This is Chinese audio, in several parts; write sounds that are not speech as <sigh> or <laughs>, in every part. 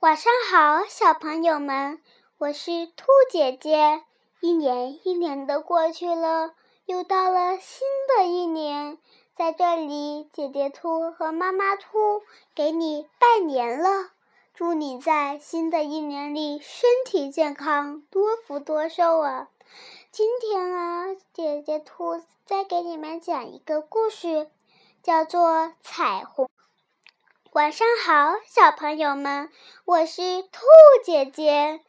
晚上好，小朋友们，我是兔姐姐。一年一年的过去了，又到了新的一年，在这里，姐姐兔和妈妈兔给你拜年了，祝你在新的一年里身体健康，多福多寿啊！今天啊，姐姐兔再给你们讲一个故事，叫做《彩虹》。晚上好，小朋友们，我是兔姐姐。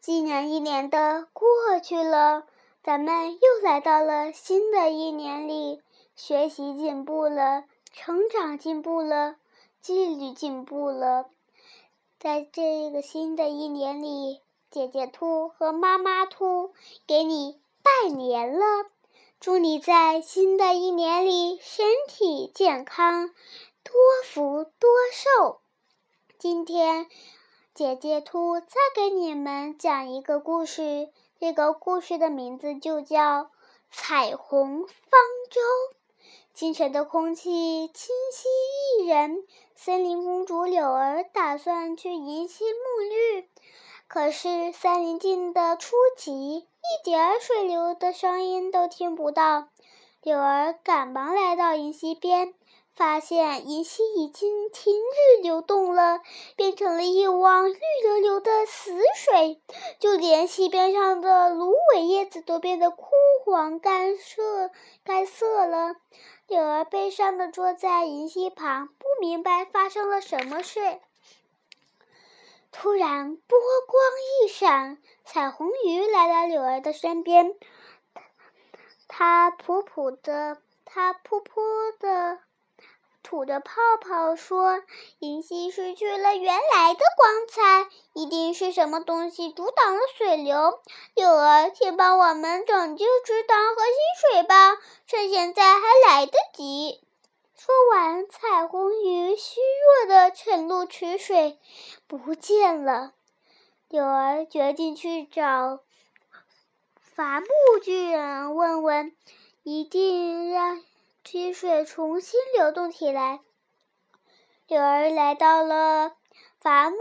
今年一年的过去了，咱们又来到了新的一年里，学习进步了，成长进步了，纪律进步了。在这个新的一年里，姐姐兔和妈妈兔给你拜年了，祝你在新的一年里身体健康。多福多寿！今天，姐姐兔再给你们讲一个故事。这个故事的名字就叫《彩虹方舟》。清晨的空气清新宜人，森林公主柳儿打算去银溪沐浴，可是森林静得出奇，一点水流的声音都听不到。柳儿赶忙来到银溪边。发现银溪已经停止流动了，变成了一汪绿油油的死水，就连溪边上的芦苇叶子都变得枯黄干涩、干涩了。柳儿悲伤地坐在银溪旁，不明白发生了什么事。突然，波光一闪，彩虹鱼来到柳儿的身边，它噗噗的，它噗噗的。吐着泡泡说：“银溪失去了原来的光彩，一定是什么东西阻挡了水流。柳儿，请帮我们拯救池塘和溪水吧，趁现在还来得及。”说完，彩虹鱼虚弱的沉入池水，不见了。柳儿决定去找伐木巨人问问，一定让。溪水重新流动起来。柳儿来到了伐木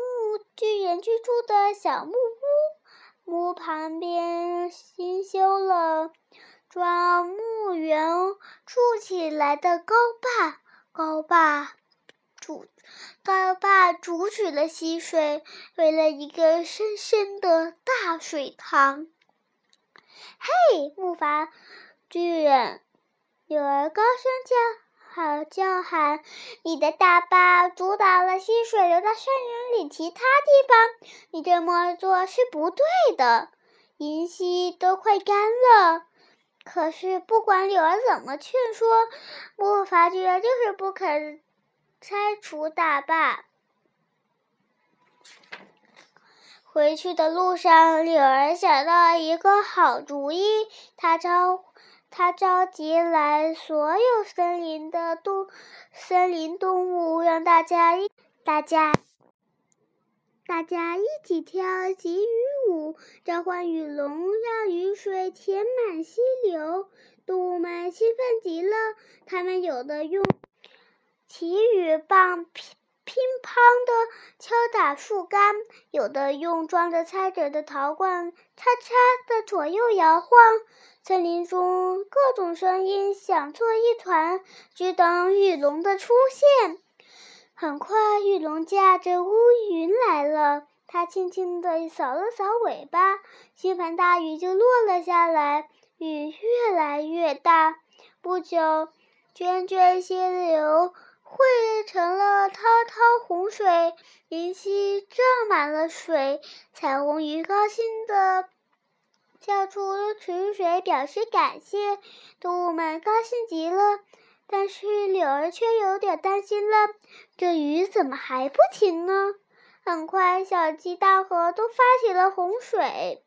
巨人居住的小木屋，木旁边新修了装木园筑起来的高坝，高坝阻高坝阻止了溪水，为了一个深深的大水塘。嘿，木筏巨人！柳儿高声叫，好叫喊：“你的大坝阻挡了溪水流到森林里其他地方，你这么做是不对的。银溪都快干了。”可是不管柳儿怎么劝说，木筏居然就是不肯拆除大坝。回去的路上，柳儿想到一个好主意，他招。他召集来所有森林的动森林动物，让大家一大家大家一起跳鲫鱼舞，召唤雨龙，让雨水填满溪流。动物们兴奋极了，他们有的用奇雨棒乒乓的敲打树干，有的用装着彩纸的陶罐叉叉的左右摇晃。森林中各种声音响作一团，只等雨龙的出现。很快，雨龙驾着乌云来了。它轻轻地扫了扫尾巴，倾盆大雨就落了下来。雨越来越大，不久，涓涓溪流汇成了滔滔洪水，银溪涨满了水。彩虹鱼高兴地。叫出池水表示感谢，动物们高兴极了。但是柳儿却有点担心了，这雨怎么还不停呢？很快，小鸡、大河都发起了洪水。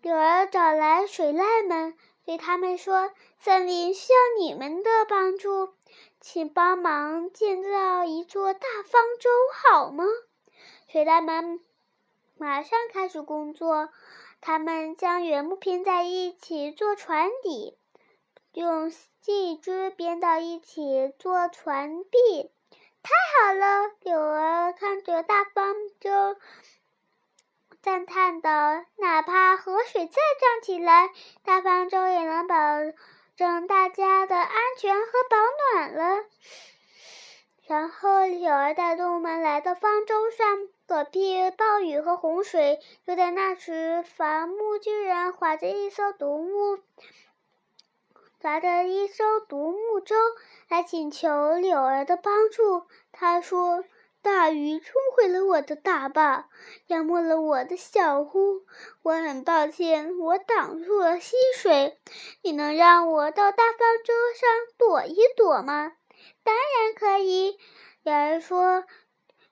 柳儿找来水獭们，对他们说：“森林需要你们的帮助，请帮忙建造一座大方舟，好吗？”水獭们马上开始工作。他们将原木拼在一起做船底，用细枝编到一起做船壁，太好了！柳儿看着大方舟，赞叹道：“哪怕河水再涨起来，大方舟也能保证大家的安全和保暖了。”然后，柳儿带动物们来到方舟上，躲避暴雨和洪水。就在那时，伐木巨人划着一艘独木，划着一艘独木舟来请求柳儿的帮助。他说：“大雨冲毁了我的大坝，淹没了我的小屋。我很抱歉，我挡住了溪水。你能让我到大方舟上躲一躲吗？”当然可以，有人说，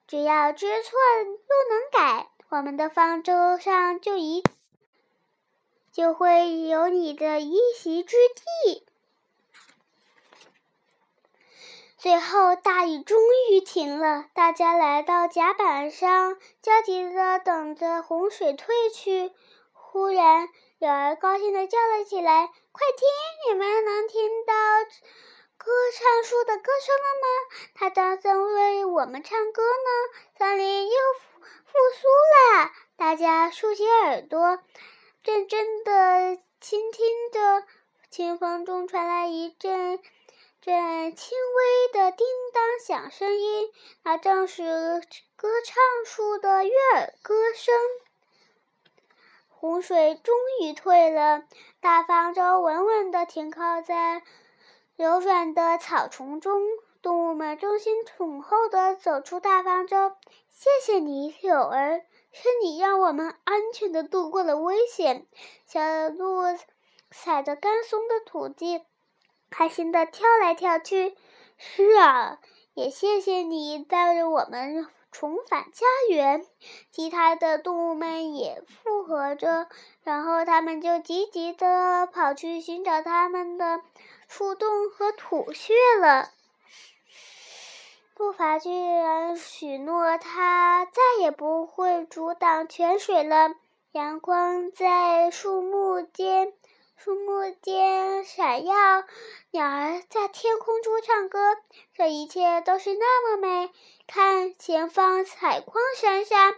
只要知错又能改，我们的方舟上就一 <laughs> 就会有你的一席之地。最后，大雨终于停了，大家来到甲板上，焦急地等着洪水退去。忽然，有儿高兴地叫了起来：“快听，你们能听到？”歌唱树的歌声了吗？它正在为我们唱歌呢。森林又复苏啦！大家竖起耳朵，认真的倾听着。清风中传来一阵阵轻微的叮当响声音，那正是歌唱树的悦耳歌声。洪水终于退了，大方舟稳稳地停靠在。柔软的草丛中，动物们争先恐后地走出大方舟。谢谢你，柳儿，是你让我们安全地度过了危险。小鹿踩着干松的土地，开心地跳来跳去。是啊，也谢谢你带着我们重返家园。其他的动物们也附和着，然后他们就积极地跑去寻找他们的。树洞和土穴了。步伐巨人许诺，他再也不会阻挡泉水了。阳光在树木间，树木间闪耀，鸟儿在天空中唱歌，这一切都是那么美。看，前方彩光闪闪。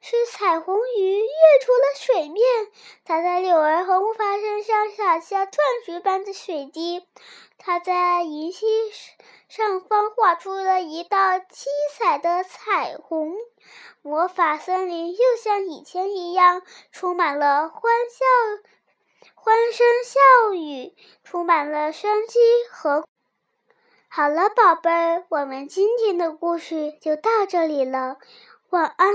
是彩虹鱼跃出了水面，它在柳儿和木筏身上洒下钻石般的水滴。它在银溪上方画出了一道七彩的彩虹。魔法森林又像以前一样，充满了欢笑、欢声笑语，充满了生机和……好了，宝贝儿，我们今天的故事就到这里了，晚安。